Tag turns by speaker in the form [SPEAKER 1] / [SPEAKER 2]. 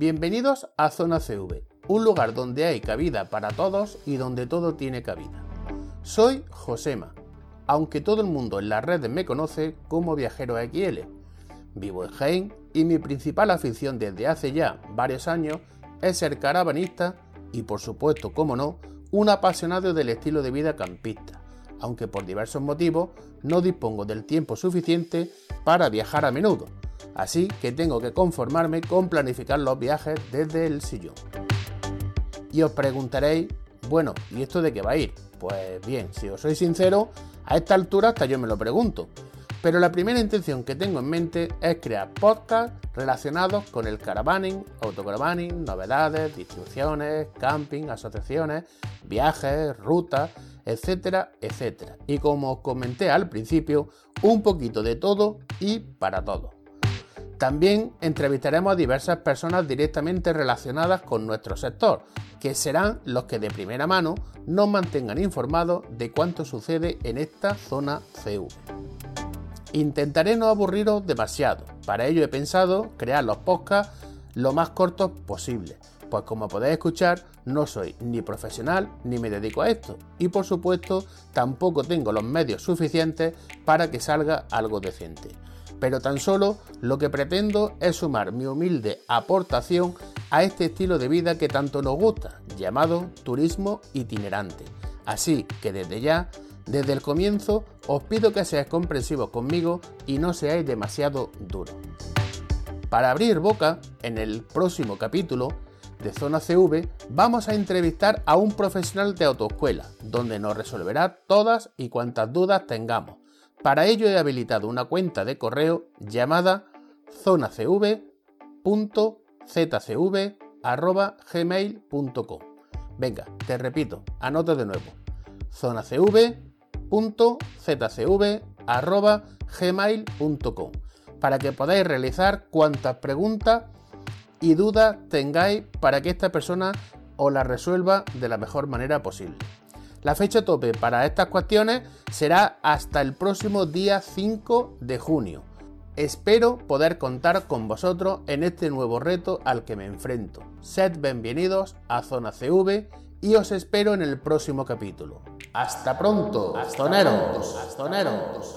[SPEAKER 1] Bienvenidos a Zona CV, un lugar donde hay cabida para todos y donde todo tiene cabida. Soy Josema, aunque todo el mundo en las redes me conoce como Viajero XL. Vivo en Jaén y mi principal afición desde hace ya varios años es ser caravanista y por supuesto, como no, un apasionado del estilo de vida campista, aunque por diversos motivos no dispongo del tiempo suficiente para viajar a menudo, así que tengo que conformarme con planificar los viajes desde el sillón. Y os preguntaréis, bueno, ¿y esto de qué va a ir? Pues bien, si os soy sincero, a esta altura hasta yo me lo pregunto. Pero la primera intención que tengo en mente es crear podcasts relacionados con el caravaning, autocaravaning, novedades, distribuciones, camping, asociaciones, viajes, rutas, etcétera, etcétera. Y como os comenté al principio, un poquito de todo y para todo. También entrevistaremos a diversas personas directamente relacionadas con nuestro sector, que serán los que de primera mano nos mantengan informados de cuánto sucede en esta zona CV. Intentaré no aburriros demasiado, para ello he pensado crear los podcasts lo más cortos posible, pues como podéis escuchar no soy ni profesional ni me dedico a esto. Y por supuesto tampoco tengo los medios suficientes para que salga algo decente pero tan solo lo que pretendo es sumar mi humilde aportación a este estilo de vida que tanto nos gusta, llamado turismo itinerante. Así que desde ya, desde el comienzo, os pido que seáis comprensivos conmigo y no seáis demasiado duros. Para abrir boca, en el próximo capítulo de Zona CV vamos a entrevistar a un profesional de autoescuela, donde nos resolverá todas y cuantas dudas tengamos para ello he habilitado una cuenta de correo llamada zonacv.zcv.gmail.com. Venga, te repito, anota de nuevo. zonacv.zcv.gmail.com para que podáis realizar cuantas preguntas y dudas tengáis para que esta persona os las resuelva de la mejor manera posible. La fecha tope para estas cuestiones será hasta el próximo día 5 de junio. Espero poder contar con vosotros en este nuevo reto al que me enfrento. Sed bienvenidos a Zona CV y os espero en el próximo capítulo. Hasta pronto, zoneros, zoneros.